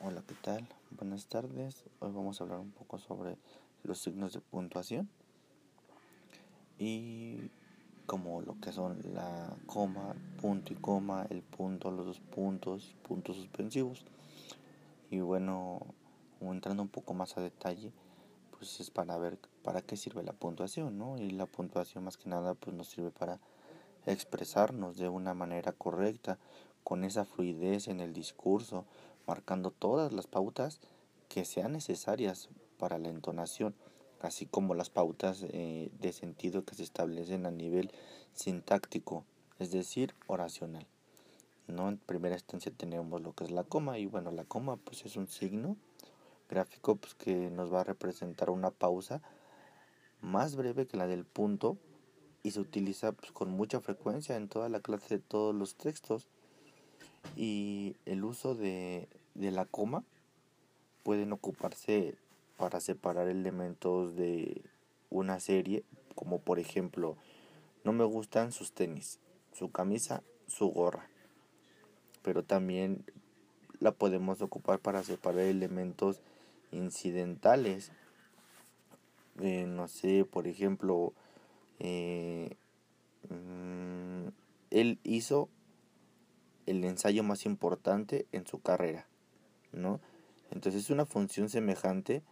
Hola, ¿qué tal? Buenas tardes. Hoy vamos a hablar un poco sobre los signos de puntuación y como lo que son la coma, punto y coma, el punto, los dos puntos, puntos suspensivos. Y bueno, entrando un poco más a detalle, pues es para ver para qué sirve la puntuación, ¿no? Y la puntuación más que nada pues nos sirve para expresarnos de una manera correcta, con esa fluidez en el discurso, marcando todas las pautas que sean necesarias para la entonación, así como las pautas eh, de sentido que se establecen a nivel sintáctico, es decir, oracional. ¿no? En primera instancia tenemos lo que es la coma y bueno, la coma pues es un signo gráfico pues, que nos va a representar una pausa más breve que la del punto y se utiliza pues, con mucha frecuencia en toda la clase de todos los textos y el uso de, de la coma pueden ocuparse para separar elementos de una serie, como por ejemplo, no me gustan sus tenis, su camisa, su gorra. Pero también la podemos ocupar para separar elementos incidentales. Eh, no sé, por ejemplo, eh, mm, él hizo el ensayo más importante en su carrera, ¿no? Entonces es una función semejante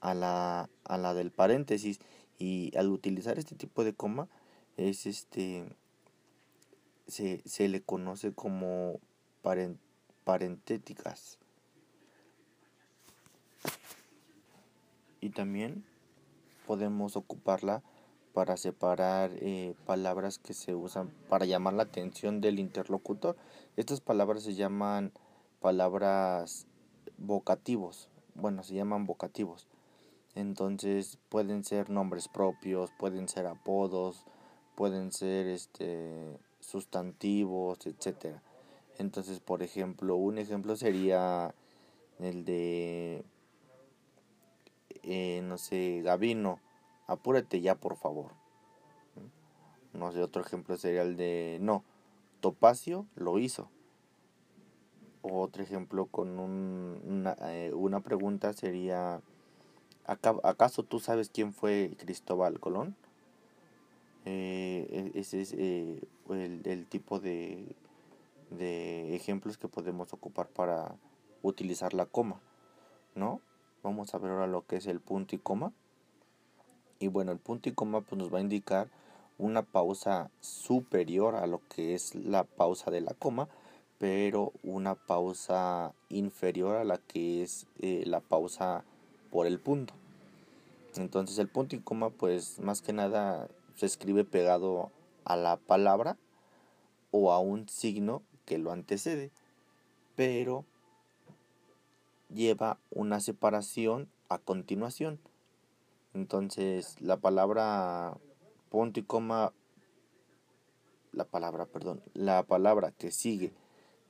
a la, a la del paréntesis y al utilizar este tipo de coma es este se, se le conoce como parentéticas y también podemos ocuparla para separar eh, palabras que se usan para llamar la atención del interlocutor. Estas palabras se llaman palabras vocativos. Bueno, se llaman vocativos. Entonces pueden ser nombres propios, pueden ser apodos, pueden ser este sustantivos, etcétera. Entonces, por ejemplo, un ejemplo sería el de eh, no sé, Gavino apúrate ya por favor. No sé, otro ejemplo sería el de, no, Topacio lo hizo. Otro ejemplo con un, una, eh, una, pregunta sería, ¿acaso tú sabes quién fue Cristóbal Colón? Eh, e, ese es eh, el, el, tipo de, de ejemplos que podemos ocupar para utilizar la coma, ¿no? Vamos a ver ahora lo que es el punto y coma. Y bueno, el punto y coma pues, nos va a indicar una pausa superior a lo que es la pausa de la coma, pero una pausa inferior a la que es eh, la pausa por el punto. Entonces el punto y coma pues más que nada se escribe pegado a la palabra o a un signo que lo antecede, pero lleva una separación a continuación. Entonces, la palabra punto y coma, la palabra, perdón, la palabra que sigue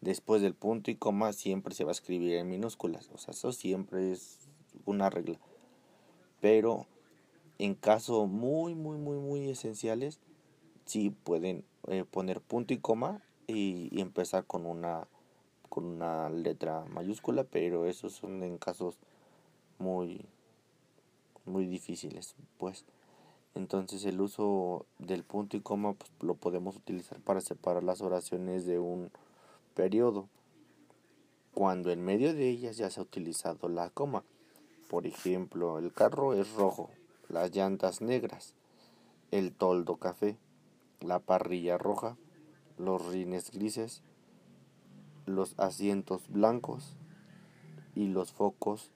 después del punto y coma siempre se va a escribir en minúsculas. O sea, eso siempre es una regla. Pero en casos muy, muy, muy, muy esenciales, sí pueden eh, poner punto y coma y, y empezar con una con una letra mayúscula, pero esos son en casos muy muy difíciles, pues. Entonces el uso del punto y coma pues, lo podemos utilizar para separar las oraciones de un periodo. Cuando en medio de ellas ya se ha utilizado la coma. Por ejemplo, el carro es rojo, las llantas negras, el toldo café, la parrilla roja, los rines grises, los asientos blancos y los focos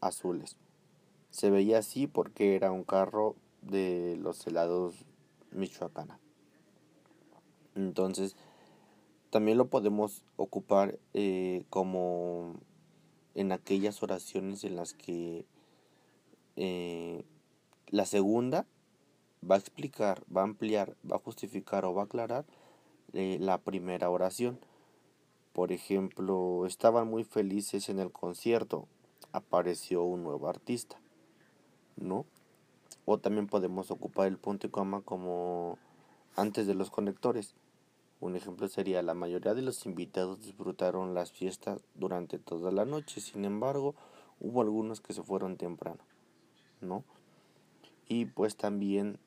azules. Se veía así porque era un carro de los helados Michoacana. Entonces, también lo podemos ocupar eh, como en aquellas oraciones en las que eh, la segunda va a explicar, va a ampliar, va a justificar o va a aclarar eh, la primera oración. Por ejemplo, estaban muy felices en el concierto, apareció un nuevo artista. ¿no? O también podemos ocupar el punto y coma como antes de los conectores. Un ejemplo sería la mayoría de los invitados disfrutaron las fiestas durante toda la noche, sin embargo, hubo algunos que se fueron temprano, ¿no? Y pues también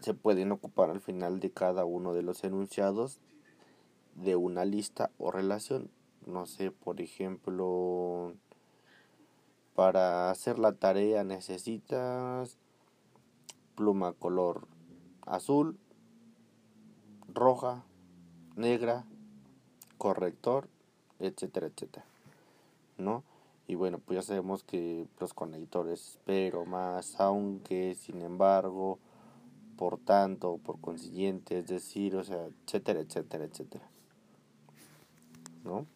se pueden ocupar al final de cada uno de los enunciados de una lista o relación. No sé, por ejemplo, para hacer la tarea necesitas pluma color azul, roja, negra, corrector, etcétera, etcétera. ¿No? Y bueno, pues ya sabemos que los conectores, pero más, aunque, sin embargo, por tanto, por consiguiente, es decir, o sea, etcétera, etcétera, etcétera. ¿No?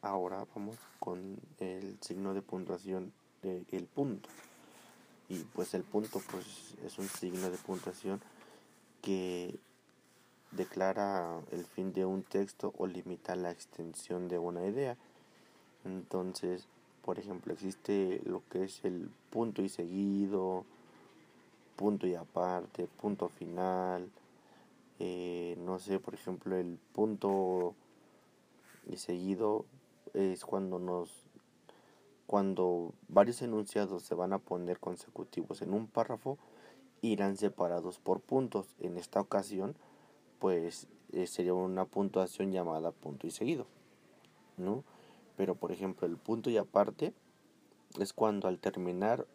Ahora vamos con el signo de puntuación del punto. Y pues el punto pues es un signo de puntuación que declara el fin de un texto o limita la extensión de una idea. Entonces, por ejemplo, existe lo que es el punto y seguido, punto y aparte, punto final, eh, no sé, por ejemplo, el punto y seguido es cuando nos cuando varios enunciados se van a poner consecutivos en un párrafo irán separados por puntos. En esta ocasión, pues eh, sería una puntuación llamada punto y seguido, ¿no? Pero por ejemplo, el punto y aparte es cuando al terminar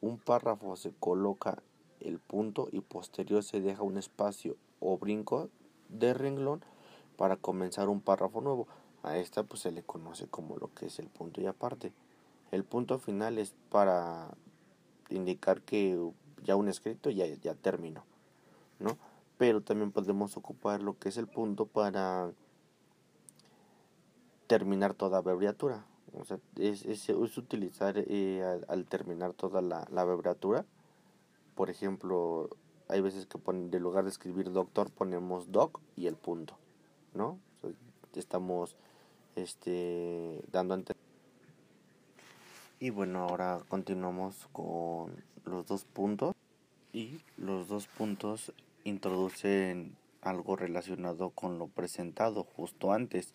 un párrafo se coloca el punto y posterior se deja un espacio o brinco de renglón para comenzar un párrafo nuevo. A esta pues se le conoce como lo que es el punto y aparte. El punto final es para indicar que ya un escrito ya, ya terminó, ¿no? Pero también podemos ocupar lo que es el punto para terminar toda abreviatura. O sea, es, es, utilizar eh, al, terminar toda la, la, abreviatura. Por ejemplo, hay veces que ponen, de lugar de escribir doctor ponemos doc y el punto, ¿no? estamos este, dando ante Y bueno, ahora continuamos con los dos puntos. Y los dos puntos introducen algo relacionado con lo presentado justo antes,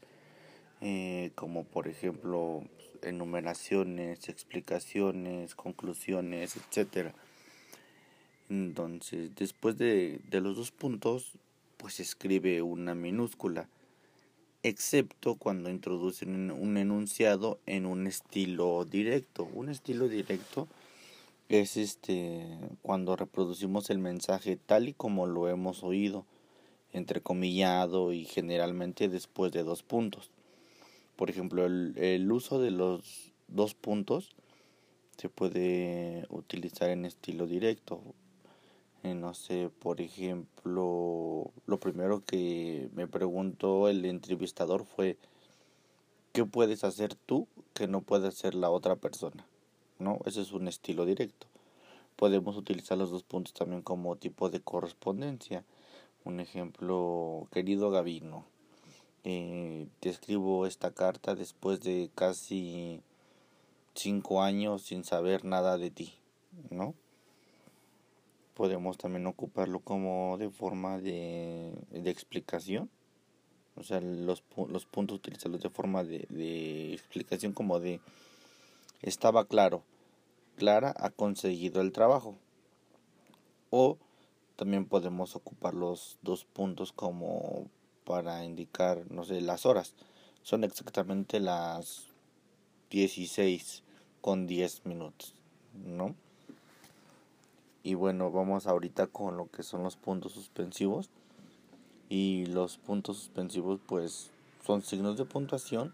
eh, como por ejemplo enumeraciones, explicaciones, conclusiones, etcétera. Entonces, después de, de los dos puntos, pues escribe una minúscula, excepto cuando introducen un enunciado en un estilo directo. Un estilo directo es este cuando reproducimos el mensaje tal y como lo hemos oído, entrecomillado y generalmente después de dos puntos. Por ejemplo, el, el uso de los dos puntos se puede utilizar en estilo directo. Eh, no sé, por ejemplo, lo primero que me preguntó el entrevistador fue, ¿qué puedes hacer tú que no puede hacer la otra persona? ¿No? Ese es un estilo directo. Podemos utilizar los dos puntos también como tipo de correspondencia. Un ejemplo, querido Gavino, eh, te escribo esta carta después de casi cinco años sin saber nada de ti, ¿no? Podemos también ocuparlo como de forma de, de explicación. O sea, los, los puntos utilizarlos de forma de, de explicación como de estaba claro, Clara ha conseguido el trabajo. O también podemos ocupar los dos puntos como para indicar, no sé, las horas. Son exactamente las 16 con 10 minutos, ¿no? Y bueno, vamos ahorita con lo que son los puntos suspensivos. Y los puntos suspensivos pues son signos de puntuación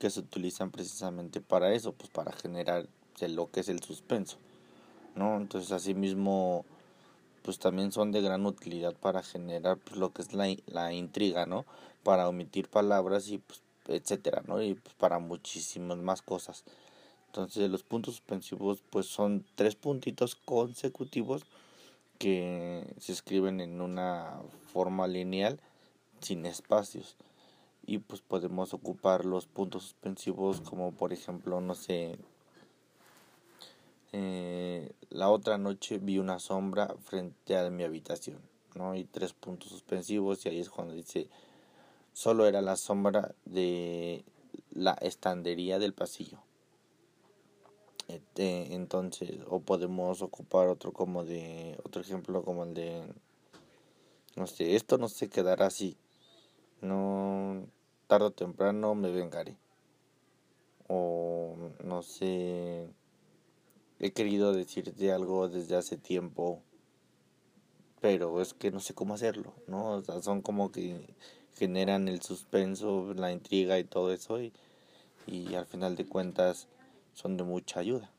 que se utilizan precisamente para eso, pues para generar lo que es el suspenso, ¿no? Entonces asimismo, pues también son de gran utilidad para generar pues, lo que es la, la intriga, ¿no? Para omitir palabras y pues, etcétera, ¿no? Y pues, para muchísimas más cosas. Entonces los puntos suspensivos pues son tres puntitos consecutivos que se escriben en una forma lineal sin espacios y pues podemos ocupar los puntos suspensivos como por ejemplo no sé eh, la otra noche vi una sombra frente a mi habitación ¿no? Y tres puntos suspensivos y ahí es cuando dice solo era la sombra de la estandería del pasillo. Este, entonces, o podemos ocupar otro como de, otro ejemplo como el de, no sé, esto no se quedará así. No, tarde o temprano me vengaré. O, no sé, he querido decirte algo desde hace tiempo, pero es que no sé cómo hacerlo, ¿no? O sea, son como que generan el suspenso, la intriga y todo eso y, y al final de cuentas son de mucha ayuda.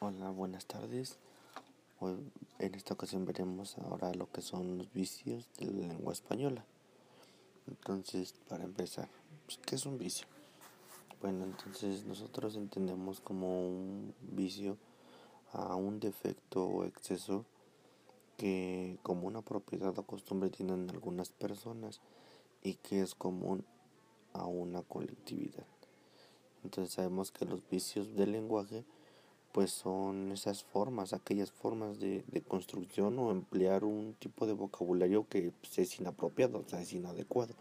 Hola, buenas tardes. Hoy, en esta ocasión veremos ahora lo que son los vicios de la lengua española. Entonces, para empezar, pues, ¿qué es un vicio? Bueno, entonces nosotros entendemos como un vicio a un defecto o exceso que como una propiedad o costumbre tienen algunas personas y que es común a una colectividad. Entonces sabemos que los vicios del lenguaje pues son esas formas, aquellas formas de, de construcción o emplear un tipo de vocabulario que pues, es inapropiado, o sea, es inadecuado,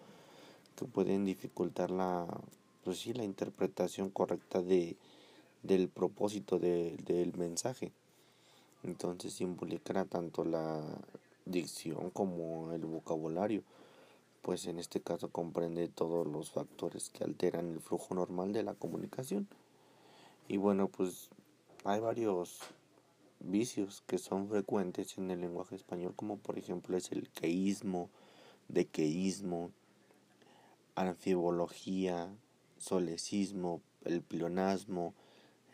que pueden dificultar la, pues sí, la interpretación correcta de, del propósito de, del mensaje. Entonces involucra tanto la dicción como el vocabulario, pues en este caso comprende todos los factores que alteran el flujo normal de la comunicación. Y bueno, pues hay varios vicios que son frecuentes en el lenguaje español, como por ejemplo es el queísmo, dequeísmo, anfibología, solecismo, el plionasmo,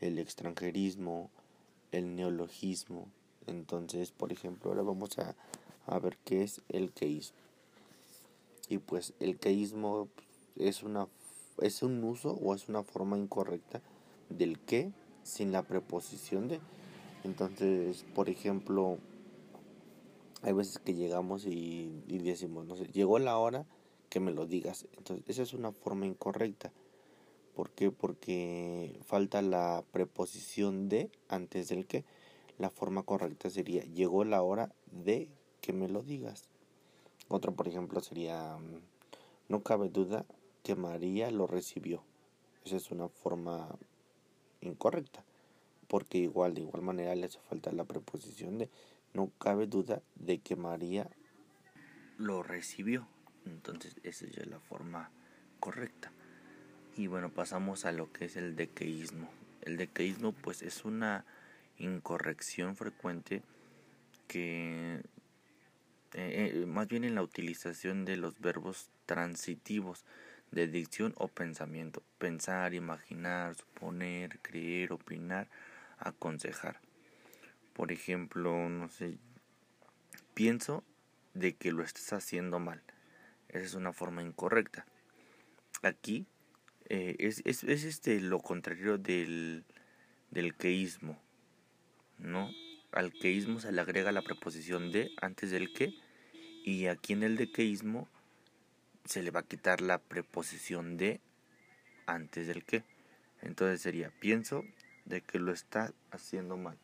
el extranjerismo, el neologismo. Entonces, por ejemplo, ahora vamos a, a ver qué es el queísmo. Y pues el queísmo es una es un uso o es una forma incorrecta del que sin la preposición de. Entonces, por ejemplo, hay veces que llegamos y, y decimos, no sé, llegó la hora que me lo digas. Entonces, esa es una forma incorrecta. ¿Por qué? Porque falta la preposición de antes del que. La forma correcta sería llegó la hora de que me lo digas. Otro, por ejemplo, sería mm, no cabe duda que María lo recibió. Esa es una forma incorrecta, porque igual de igual manera le hace falta la preposición de no cabe duda de que María lo recibió. Entonces, esa es la forma correcta. Y bueno, pasamos a lo que es el dequeísmo. El dequeísmo pues es una incorrección frecuente que eh, eh, más bien en la utilización de los verbos transitivos de dicción o pensamiento. Pensar, imaginar, suponer, creer, opinar, aconsejar. Por ejemplo, no sé, pienso de que lo estás haciendo mal. Esa es una forma incorrecta. Aquí eh, es, es, es, este lo contrario del, del queísmo, ¿no? Al queísmo se le agrega la preposición de antes del que y aquí en el dequeísmo se le va a quitar la preposición de antes del que. Entonces sería pienso de que lo está haciendo mal.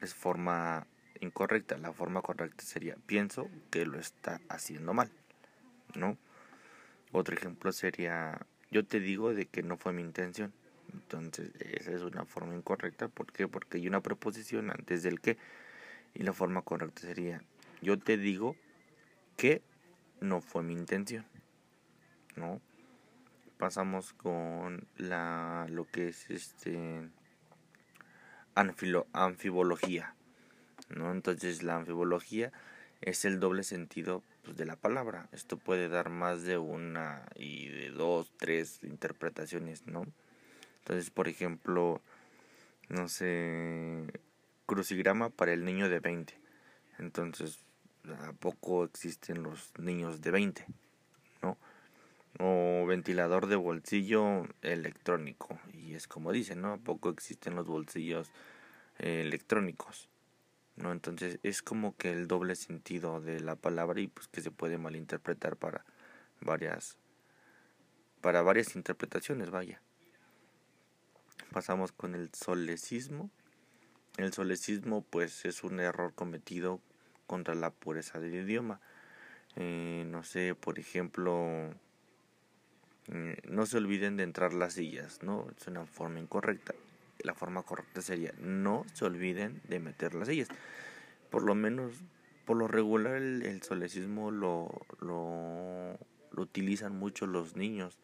Es forma incorrecta. La forma correcta sería pienso que lo está haciendo mal. ¿No? Otro ejemplo sería yo te digo de que no fue mi intención. Entonces, esa es una forma incorrecta. ¿Por qué? Porque hay una preposición antes del que. Y la forma correcta sería, yo te digo que no fue mi intención. ¿No? Pasamos con la lo que es este anfilo, anfibología. ¿No? Entonces, la anfibología es el doble sentido pues, de la palabra. Esto puede dar más de una y de dos, tres interpretaciones, ¿no? Entonces, por ejemplo, no sé, crucigrama para el niño de 20. Entonces, ¿a poco existen los niños de 20? ¿No? O ventilador de bolsillo electrónico. Y es como dicen, ¿no? ¿A poco existen los bolsillos eh, electrónicos? ¿no? Entonces es como que el doble sentido de la palabra y pues que se puede malinterpretar para varias para varias interpretaciones, vaya. Pasamos con el solecismo, El solecismo pues es un error cometido contra la pureza del idioma. Eh, no sé, por ejemplo, eh, no se olviden de entrar las sillas, ¿no? Es una forma incorrecta. La forma correcta sería no se olviden de meter las sillas. Por lo menos, por lo regular, el, solecismo lo, lo, utilizan mucho los niños,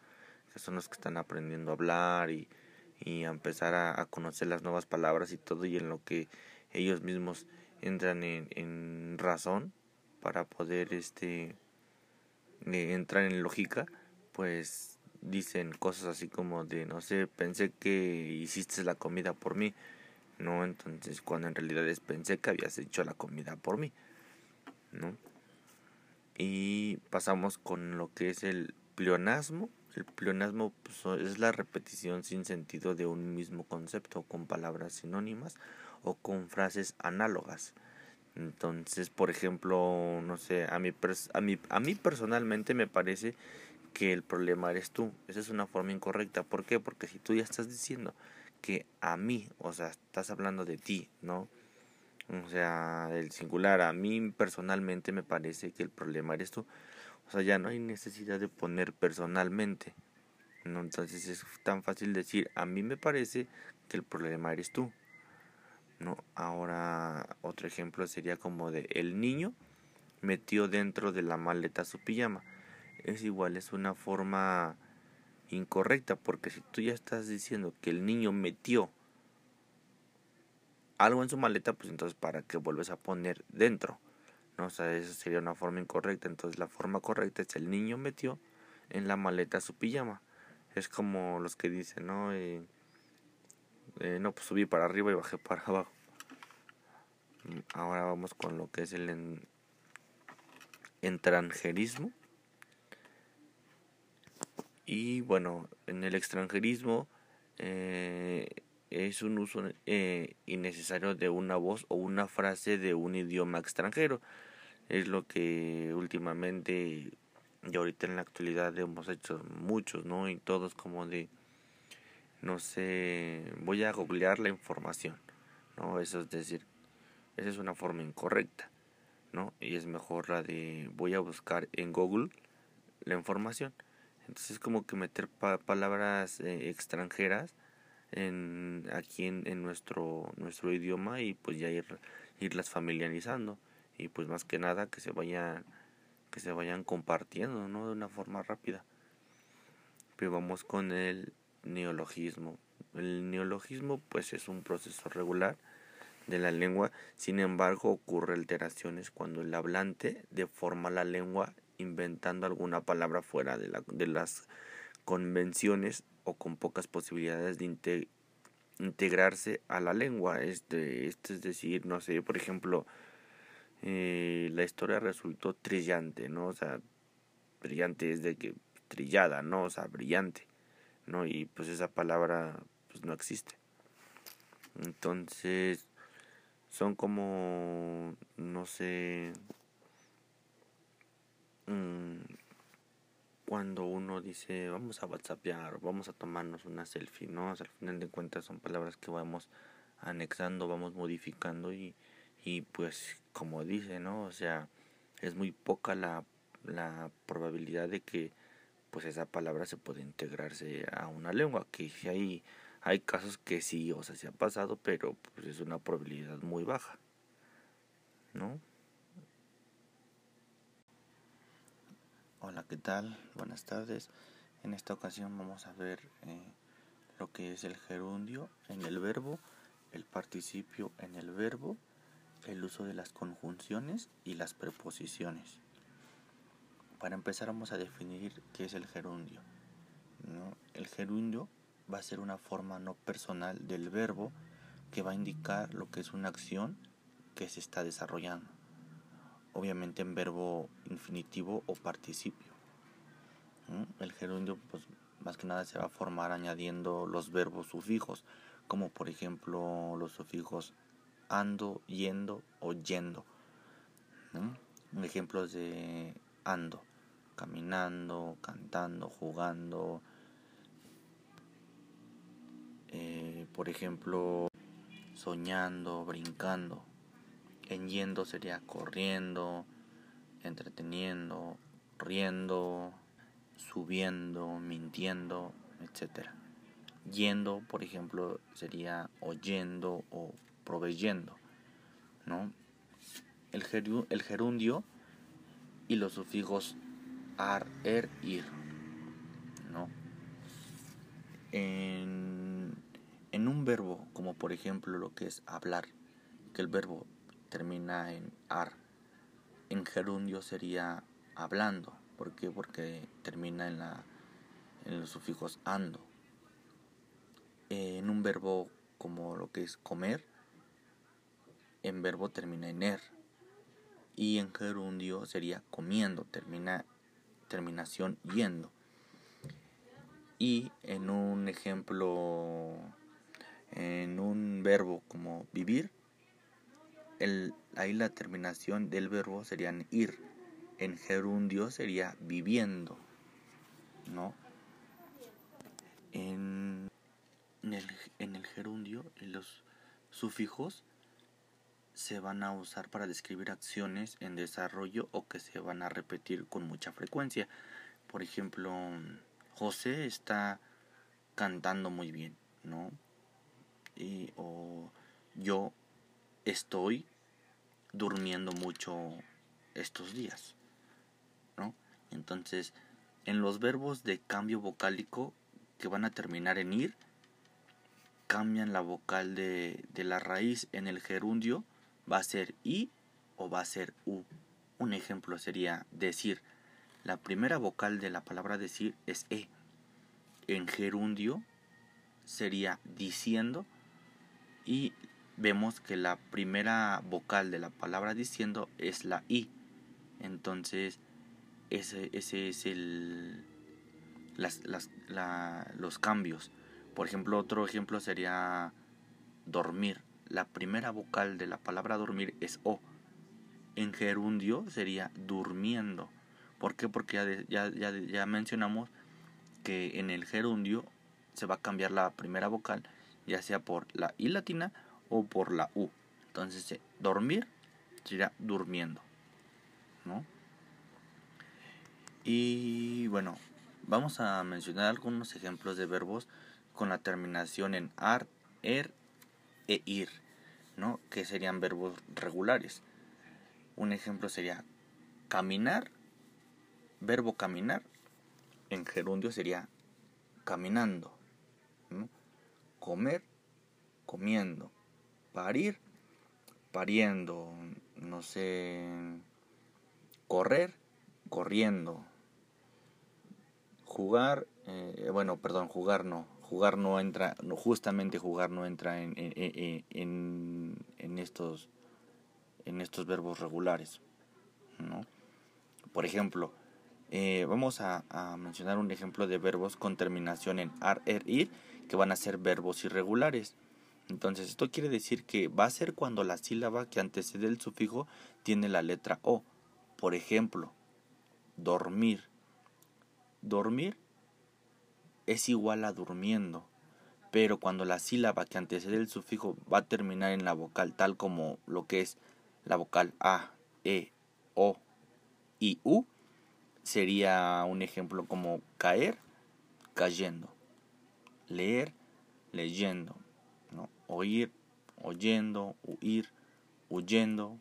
que son los que están aprendiendo a hablar y, y a empezar a, a conocer las nuevas palabras y todo, y en lo que ellos mismos entran en, en razón para poder este eh, entrar en lógica pues dicen cosas así como de no sé pensé que hiciste la comida por mí. No entonces cuando en realidad es pensé que habías hecho la comida por mí no y pasamos con lo que es el pleonasmo. El pleonasmo pues, es la repetición sin sentido de un mismo concepto con palabras sinónimas o con frases análogas entonces, por ejemplo, no sé, a mí, a mí, a mí personalmente me parece que el problema eres tú. Esa es una forma incorrecta. ¿Por qué? Porque si tú ya estás diciendo que a mí, o sea, estás hablando de ti, ¿no? O sea, el singular, a mí personalmente me parece que el problema eres tú. O sea, ya no hay necesidad de poner personalmente. ¿no? Entonces es tan fácil decir, a mí me parece que el problema eres tú. ¿No? Ahora otro ejemplo sería como de el niño metió dentro de la maleta su pijama. Es igual, es una forma incorrecta porque si tú ya estás diciendo que el niño metió algo en su maleta, pues entonces para qué vuelves a poner dentro. ¿no? O sea, esa sería una forma incorrecta. Entonces la forma correcta es el niño metió en la maleta su pijama. Es como los que dicen, ¿no? Eh, eh, no, pues subí para arriba y bajé para abajo. Ahora vamos con lo que es el extranjerismo. Y bueno, en el extranjerismo eh, es un uso eh, innecesario de una voz o una frase de un idioma extranjero. Es lo que últimamente y ahorita en la actualidad hemos hecho muchos, ¿no? Y todos como de no sé, voy a googlear la información, ¿no? Eso es decir, esa es una forma incorrecta, ¿no? Y es mejor la de voy a buscar en Google la información. Entonces es como que meter palabras eh, extranjeras en, aquí en, en, nuestro, nuestro idioma y pues ya ir, irlas familiarizando y pues más que nada que se vayan que se vayan compartiendo ¿no? de una forma rápida pero vamos con el neologismo. El neologismo pues es un proceso regular de la lengua, sin embargo ocurre alteraciones cuando el hablante deforma la lengua inventando alguna palabra fuera de, la, de las convenciones o con pocas posibilidades de integrarse a la lengua. Este, este es decir, no sé, por ejemplo, eh, la historia resultó trillante, ¿no? O sea, brillante es de que trillada, ¿no? O sea, brillante. ¿No? Y pues esa palabra pues no existe. Entonces, son como, no sé, mm, cuando uno dice vamos a whatsappear, vamos a tomarnos una selfie, ¿no? al final de cuentas son palabras que vamos anexando, vamos modificando y, y pues como dice, ¿no? O sea, es muy poca la, la probabilidad de que pues esa palabra se puede integrarse a una lengua, que hay, hay casos que sí, o sea, se ha pasado, pero pues es una probabilidad muy baja, ¿no? Hola, ¿qué tal? Buenas tardes. En esta ocasión vamos a ver eh, lo que es el gerundio en el verbo, el participio en el verbo, el uso de las conjunciones y las preposiciones. Para empezar vamos a definir qué es el gerundio. El gerundio va a ser una forma no personal del verbo que va a indicar lo que es una acción que se está desarrollando. Obviamente en verbo infinitivo o participio. El gerundio pues más que nada se va a formar añadiendo los verbos sufijos, como por ejemplo los sufijos ando, yendo o yendo. Ejemplos de ando caminando, cantando, jugando. Eh, por ejemplo, soñando, brincando. En yendo sería corriendo, entreteniendo, riendo, subiendo, mintiendo, etc. Yendo, por ejemplo, sería oyendo o proveyendo, ¿no? El, el gerundio y los sufijos ar, er, ir, ¿no? En, en un verbo, como por ejemplo lo que es hablar, que el verbo termina en ar, en gerundio sería hablando. ¿Por qué? Porque termina en, la, en los sufijos ando. En un verbo como lo que es comer, en verbo termina en er. Y en gerundio sería comiendo, termina terminación yendo. Y en un ejemplo, en un verbo como vivir, el, ahí la terminación del verbo sería ir. En gerundio sería viviendo, ¿no? En, el, en el gerundio, los sufijos se van a usar para describir acciones en desarrollo o que se van a repetir con mucha frecuencia. Por ejemplo, José está cantando muy bien, ¿no? Y, o yo estoy durmiendo mucho estos días, ¿no? Entonces, en los verbos de cambio vocálico que van a terminar en ir, cambian la vocal de, de la raíz en el gerundio, va a ser i o va a ser u. Un ejemplo sería decir. La primera vocal de la palabra decir es e. En gerundio sería diciendo y vemos que la primera vocal de la palabra diciendo es la I. Entonces, ese, ese es el, las, las, los cambios. Por ejemplo, otro ejemplo sería dormir. La primera vocal de la palabra dormir es O. En gerundio sería durmiendo. ¿Por qué? Porque ya, ya, ya mencionamos que en el gerundio se va a cambiar la primera vocal, ya sea por la I latina o por la U. Entonces, eh, dormir sería durmiendo. ¿no? Y bueno, vamos a mencionar algunos ejemplos de verbos con la terminación en ar, er e ir, que serían verbos regulares. Un ejemplo sería caminar, verbo caminar, en gerundio sería caminando, comer, comiendo, parir, pariendo, no sé, correr, corriendo, jugar, eh, bueno, perdón, jugar no, jugar no entra, justamente jugar no entra en, en, en, estos en estos verbos regulares, ¿no? Por ejemplo, eh, vamos a, a, mencionar un ejemplo de verbos con terminación en ar, er, ir, que van a ser verbos irregulares. Entonces, esto quiere decir que va a ser cuando la sílaba que antecede el sufijo tiene la letra O. Por ejemplo, dormir. Dormir es igual a durmiendo, pero cuando la sílaba que antecede el sufijo va a terminar en la vocal tal como lo que es la vocal A, E, O y U, sería un ejemplo como caer, cayendo, leer, leyendo, oír, oyendo, huir, huyendo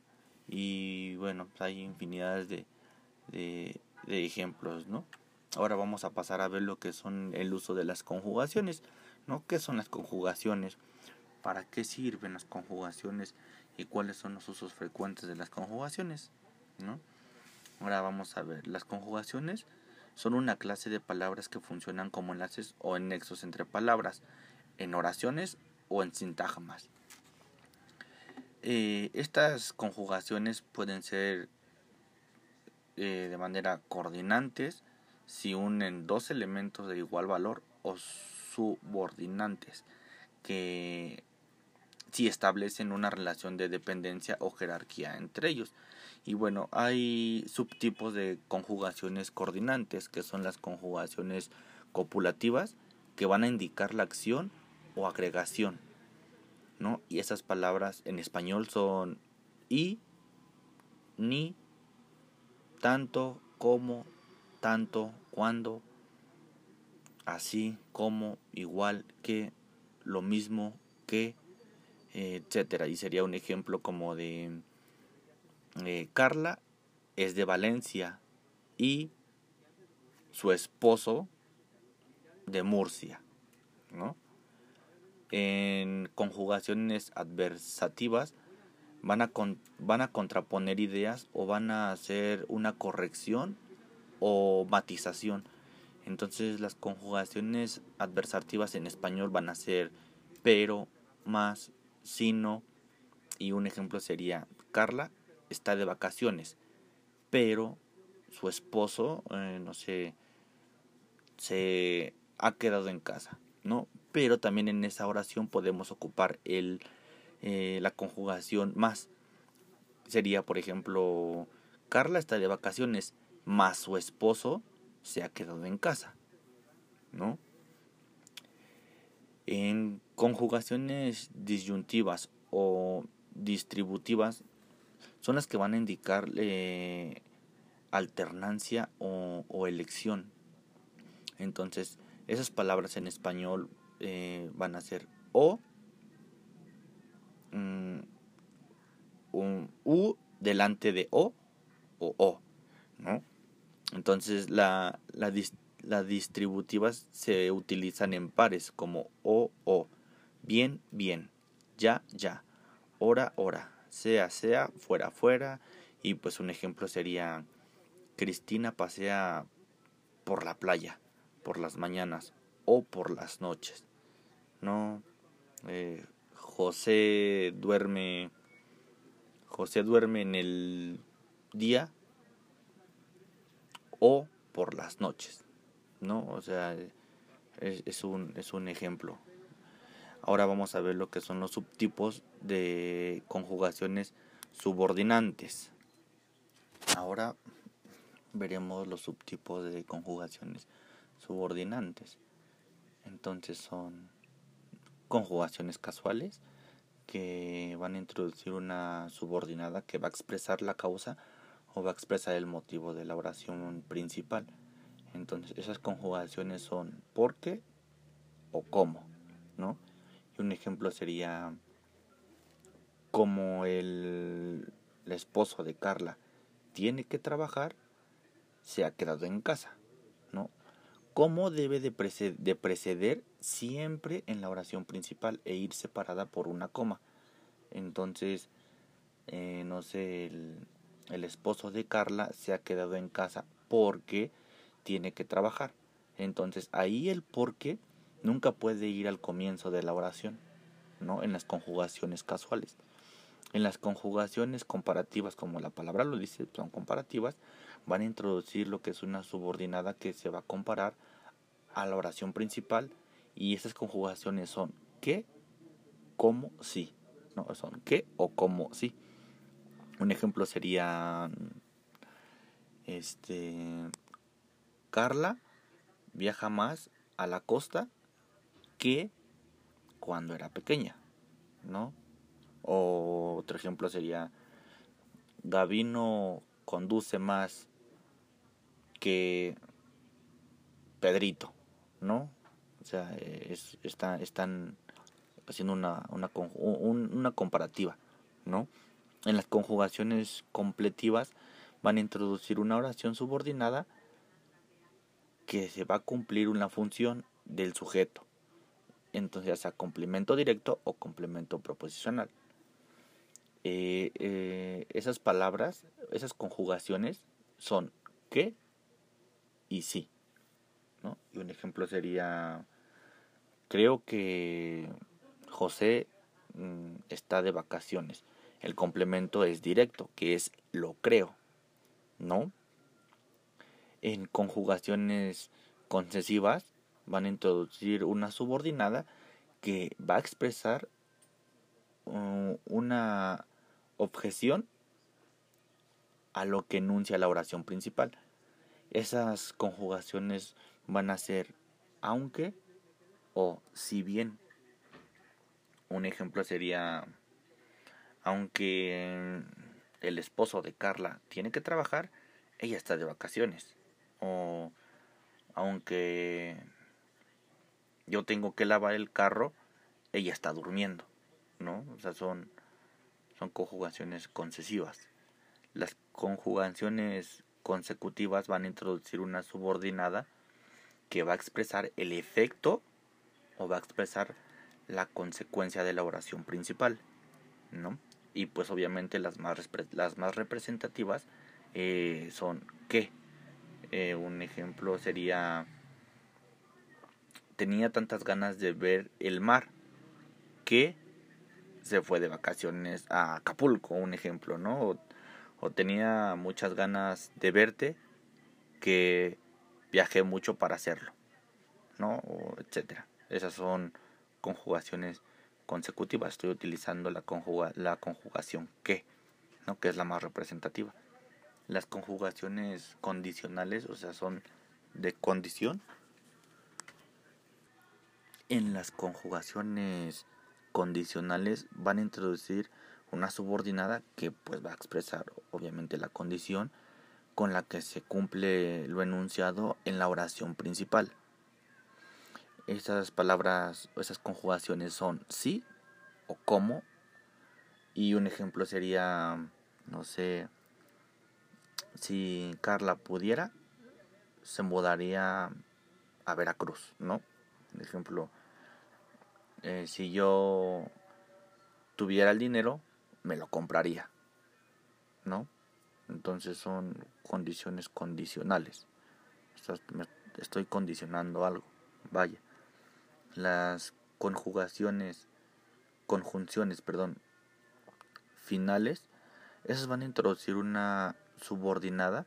y bueno, pues hay infinidades de, de, ejemplos, ¿no? Ahora vamos a pasar a ver lo que son el uso de las conjugaciones, ¿no? ¿Qué son las conjugaciones? ¿Para qué sirven las conjugaciones? ¿Y cuáles son los usos frecuentes de las conjugaciones? ¿no? Ahora vamos a ver, las conjugaciones son una clase de palabras que funcionan como enlaces o en nexos entre palabras, en oraciones o en sintagmas. Eh, estas conjugaciones pueden ser eh, de manera coordinantes si unen dos elementos de igual valor o subordinantes que si establecen una relación de dependencia o jerarquía entre ellos. Y bueno, hay subtipos de conjugaciones coordinantes que son las conjugaciones copulativas que van a indicar la acción o agregación. ¿no? Y esas palabras en español son y, ni, tanto, como, tanto, cuando, así, como, igual que, lo mismo que, etcétera. Y sería un ejemplo como de eh, Carla es de Valencia y su esposo de Murcia, ¿no? En conjugaciones adversativas van a, van a contraponer ideas o van a hacer una corrección o matización. Entonces las conjugaciones adversativas en español van a ser pero, más, sino y un ejemplo sería Carla está de vacaciones, pero su esposo, eh, no sé, se ha quedado en casa, ¿no? Pero también en esa oración podemos ocupar el, eh, la conjugación más. Sería, por ejemplo, Carla está de vacaciones, más su esposo se ha quedado en casa, ¿no? En conjugaciones disyuntivas o distributivas son las que van a indicar alternancia o, elección. Entonces, esas palabras en español eh, van a ser o, mm, un u delante de o o o, ¿no? Entonces, la, la, las distributivas se utilizan en pares como o o, bien, bien, ya, ya, hora, hora, sea, sea, fuera, fuera. Y pues un ejemplo sería Cristina pasea por la playa, por las mañanas o por las noches. No, eh, José duerme, José duerme en el día o por las noches. ¿No? O sea, es, un, es un ejemplo. Ahora vamos a ver lo que son los subtipos de conjugaciones subordinantes. Ahora veremos los subtipos de conjugaciones subordinantes. Entonces son conjugaciones casuales que van a introducir una subordinada que va a expresar la causa o va a expresar el motivo de la oración principal. Entonces esas conjugaciones son por qué o cómo, ¿no? un ejemplo sería como el, esposo de Carla tiene que trabajar, se ha quedado en casa, ¿no? ¿Cómo debe de, preceder, siempre en la oración principal e ir separada por una coma? Entonces, eh, no sé, el, el esposo de Carla se ha quedado en casa porque tiene que trabajar. Entonces, ahí el por qué nunca puede ir al comienzo de la oración, ¿no? En las conjugaciones casuales. En las conjugaciones comparativas, como la palabra lo dice, son comparativas, van a introducir lo que es una subordinada que se va a comparar a la oración principal y esas conjugaciones son que, como, sí. No, son que o como, sí. Un ejemplo sería este Carla viaja más a la costa que cuando era pequeña, ¿no? O otro ejemplo sería, Gavino conduce más que Pedrito, ¿no? O sea, es, están haciendo una, una, una comparativa, ¿no? En las conjugaciones completivas van a introducir una oración subordinada que se va a cumplir una función del sujeto entonces ya sea complemento directo o complemento proposicional. Eh, eh, esas palabras, esas conjugaciones son que y sí. Y un ejemplo sería, creo que José mm, está de vacaciones. El complemento es directo, que es lo creo. ¿No? En conjugaciones concesivas van a introducir una subordinada que va a expresar uh, una objeción a lo que enuncia la oración principal. Esas conjugaciones van a ser aunque o si bien. un ejemplo sería, aunque el esposo de Carla tiene que trabajar, ella está de vacaciones. O aunque yo tengo que lavar el carro, ella está durmiendo, ¿no? O sea, son, son conjugaciones concesivas. Las conjugaciones consecutivas van a introducir una subordinada que va a expresar el efecto o va a expresar la consecuencia de la oración principal, ¿no? Y pues obviamente las más, las más representativas eh, son que. Eh, un ejemplo sería, tenía tantas ganas de ver el mar que se fue de vacaciones a Acapulco, un ejemplo, ¿no? O, tenía muchas ganas de verte que viajé mucho para hacerlo, ¿no? O etcétera. Esas son conjugaciones consecutivas. Estoy utilizando la, conjuga, la conjugación que, ¿no? Que es la más representativa. Las conjugaciones condicionales, o sea, son de condición. En las conjugaciones condicionales van a introducir una subordinada que pues va a expresar obviamente la condición con la que se cumple lo enunciado en la oración principal. Esas palabras, esas conjugaciones son sí o como y un ejemplo sería, no sé, si Carla pudiera, se mudaría a Veracruz, ¿no? Por ejemplo, eh, si yo tuviera el dinero, me lo compraría, ¿no? Entonces son condiciones condicionales. Estoy condicionando algo. Vaya. Las conjugaciones, conjunciones, perdón, finales, esas van a introducir una subordinada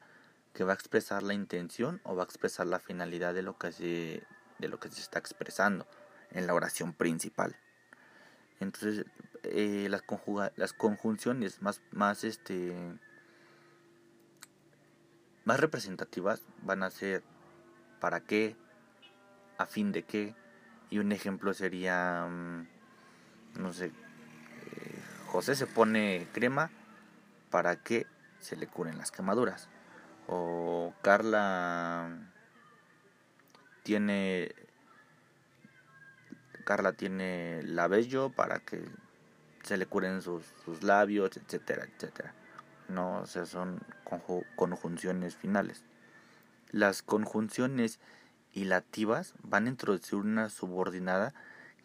que va a expresar la intención o va a expresar la finalidad de lo que se, de lo que se está expresando en la oración principal. Entonces, eh, las, conjuga las conjunciones más, más, este, más representativas van a ser para qué, a fin de qué, y un ejemplo sería, mm, no sé, eh, José se pone crema para que se le curen las quemaduras. O Carla tiene Carla tiene labello para que se le curen sus, sus labios, etcétera, etcétera. No, o sea, son conjunciones finales. Las conjunciones hilativas van a introducir una subordinada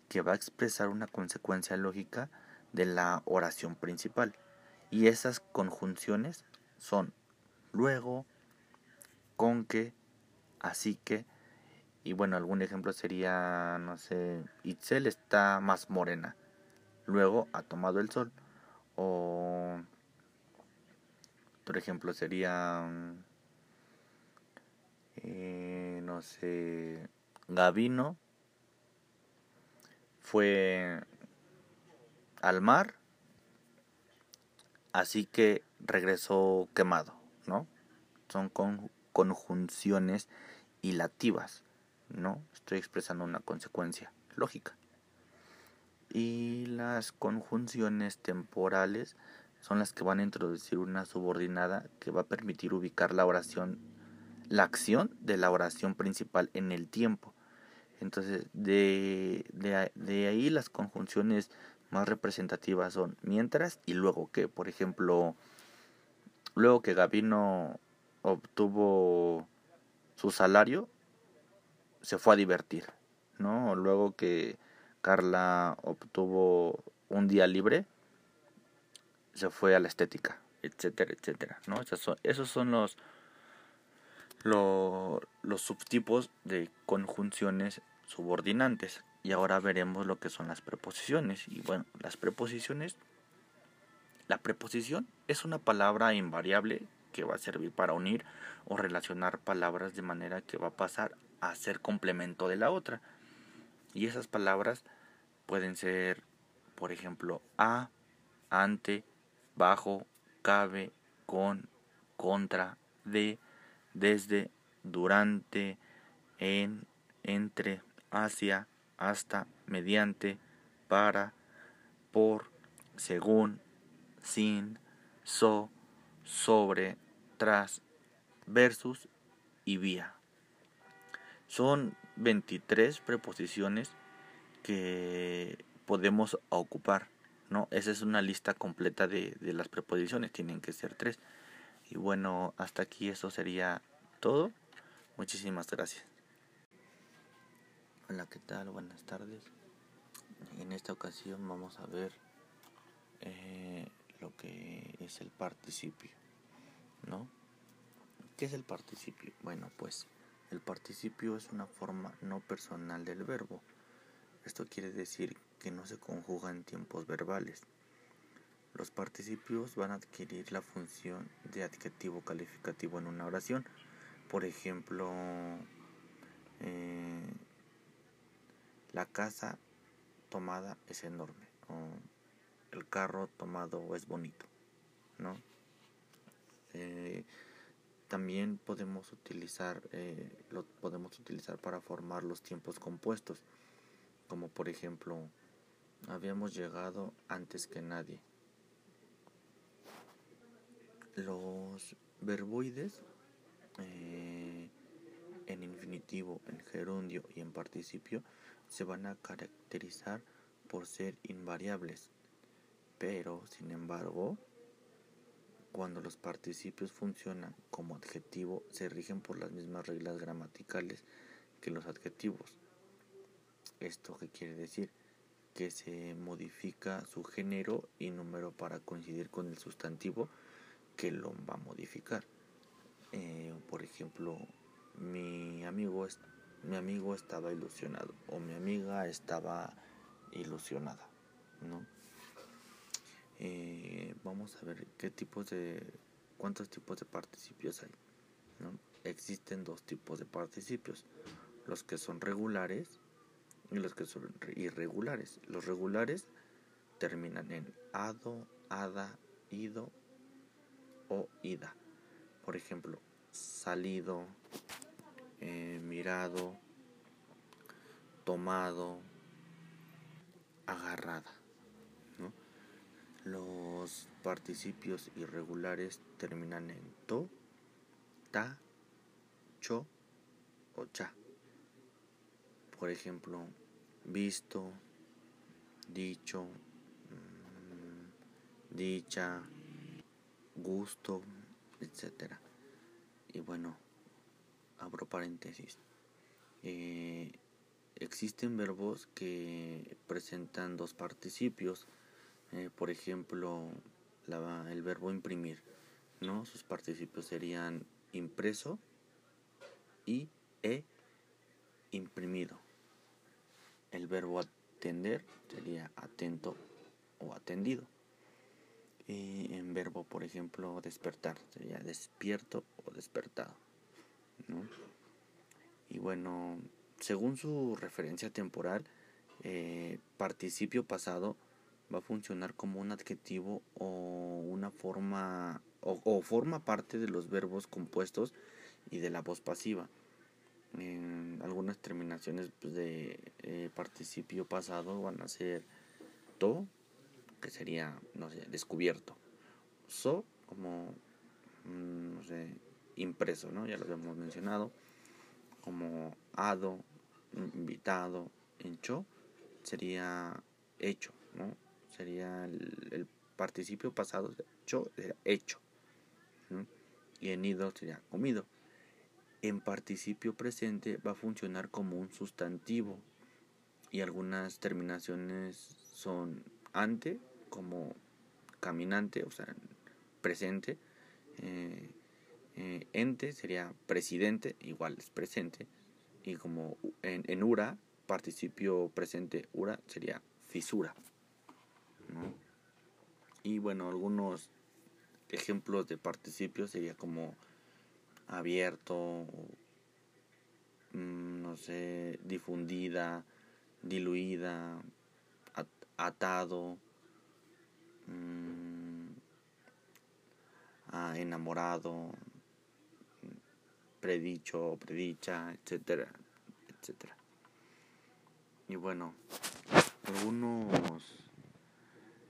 que va a expresar una consecuencia lógica de la oración principal. Y esas conjunciones son luego, con que, así que, y bueno, algún ejemplo sería, no sé, Itzel está más morena, luego ha tomado el sol, o otro ejemplo sería, eh, no sé, Gavino fue al mar así que regresó quemado, ¿no? Son conjunciones hilativas, ¿no? Estoy expresando una consecuencia lógica. Y las conjunciones temporales son las que van a introducir una subordinada que va a permitir ubicar la oración, la acción de la oración principal en el tiempo. Entonces, de, de, ahí las conjunciones más representativas son mientras y luego que, por ejemplo, luego que Gabino obtuvo su salario, se fue a divertir, ¿no? Luego que Carla obtuvo un día libre, se fue a la estética, etcétera, etcétera, ¿no? Esos son, esos son los, los, subtipos de conjunciones subordinantes. Y ahora veremos lo que son las preposiciones. Y bueno, las preposiciones, la preposición es una palabra invariable que va a servir para unir o relacionar palabras de manera que va a pasar a ser complemento de la otra. Y esas palabras pueden ser, por ejemplo, a, ante, bajo, cabe, con, contra, de, desde, durante, en, entre, hacia, hasta, mediante, para, por, según, sin, so, sobre, tras, versus y vía. Son 23 preposiciones que podemos ocupar, ¿no? Esa es una lista completa de, de las preposiciones, tienen que ser tres. Y bueno, hasta aquí eso sería todo. Muchísimas gracias. Hola, ¿qué tal? Buenas tardes. En esta ocasión vamos a ver eh, lo que es el participio, ¿no? ¿Qué es el participio? Bueno, pues el participio es una forma no personal del verbo. Esto quiere decir que no se conjuga en tiempos verbales. Los participios van a adquirir la función de adjetivo calificativo en una oración. Por ejemplo, eh, la casa tomada es enorme o el carro tomado es bonito, ¿no? Eh, también podemos utilizar eh, lo podemos utilizar para formar los tiempos compuestos como por ejemplo habíamos llegado antes que nadie los verboides eh, en infinitivo en gerundio y en participio se van a caracterizar por ser invariables pero sin embargo cuando los participios funcionan como adjetivo, se rigen por las mismas reglas gramaticales que los adjetivos. ¿Esto qué quiere decir? Que se modifica su género y número para coincidir con el sustantivo que lo va a modificar. Eh, por ejemplo, mi amigo, mi amigo estaba ilusionado o mi amiga estaba ilusionada, ¿no? Eh, vamos a ver qué tipos de cuántos tipos de participios hay existen dos tipos de participios los que son regulares y los que son irregulares los regulares terminan en ado ada ido o ida por ejemplo salido eh, mirado tomado agarrada los participios irregulares terminan en to, ta, cho o cha. Por ejemplo, visto, dicho, mm, dicha, gusto, etc. Y bueno, abro paréntesis. Eh, existen verbos que presentan dos participios eh, por ejemplo, el verbo imprimir, ¿no? Sus participios serían impreso y e imprimido. El verbo atender sería atento o atendido. Y en verbo, por ejemplo, despertar sería despierto o despertado. Y bueno, según su referencia temporal, eh, participio pasado va a funcionar como un adjetivo o una forma o, forma parte de los verbos compuestos y de la voz pasiva. En algunas terminaciones pues, de eh, participio pasado van a ser to, que sería, no sé, descubierto. So, como, mm, no sé, impreso, ¿no? Ya lo habíamos mencionado. Como ado, invitado, encho, sería hecho, ¿no? sería el, participio pasado, hecho, hecho. Y en ido sería comido. En participio presente va a funcionar como un sustantivo y algunas terminaciones son ante, como caminante, o sea, presente. Eh, eh, ente sería presidente, igual es presente. Y como en, en ura, participio presente ura sería fisura. Y bueno, algunos ejemplos de participio sería como abierto, mm, no sé, difundida, diluida, atado, mm, enamorado, predicho, predicha, etcétera, etcétera. Y bueno, algunos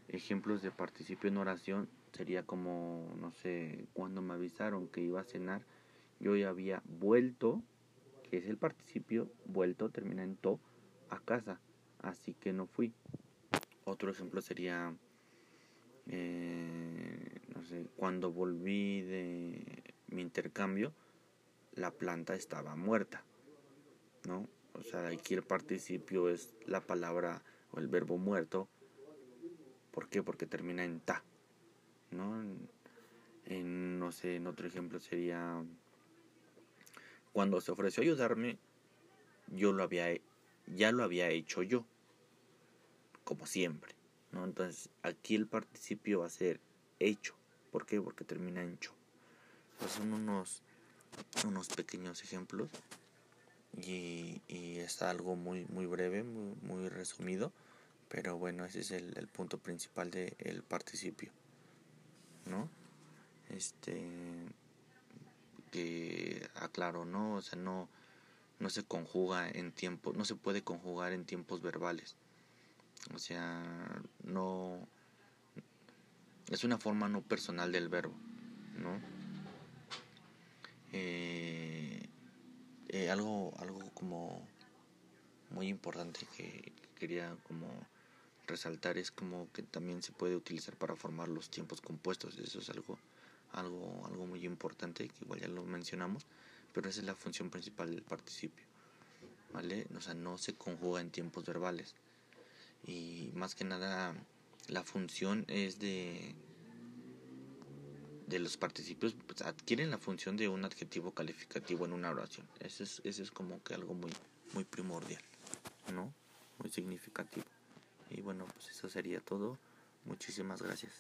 ejemplos de participio en oración sería como, no sé, cuando me avisaron que iba a cenar, yo ya había vuelto, que es el participio, vuelto, termina en to, a casa, así que no fui. Otro ejemplo sería, eh, no sé, cuando volví de mi intercambio, la planta estaba muerta, ¿no? O sea, aquí el participio es la palabra o el verbo muerto. ¿Por qué? Porque termina en ta, ¿no? En, no sé, en otro ejemplo sería cuando se ofreció ayudarme, yo lo había, ya lo había hecho yo, como siempre, ¿no? Entonces, aquí el participio va a ser hecho. ¿Por qué? Porque termina en cho. Pues son unos, unos pequeños ejemplos y, y es algo muy, muy breve, muy, muy resumido, pero bueno, ese es el, el punto principal del participio, ¿no? Este, que aclaro, ¿no? O sea, no, no se conjuga en tiempo, no se puede conjugar en tiempos verbales. O sea, no es una forma no personal del verbo, ¿no? Eh, eh, algo, algo como muy importante que quería como resaltar es como que también se puede utilizar para formar los tiempos compuestos. Eso es algo, algo, algo muy importante que igual ya lo mencionamos, pero esa es la función principal del participio. ¿Vale? O sea, no se conjuga en tiempos verbales. Y más que nada, la función es de de los participios pues, adquieren la función de un adjetivo calificativo en una oración. Eso es, eso es como que algo muy, muy primordial, ¿no? Muy significativo. Y bueno, pues eso sería todo. Muchísimas gracias.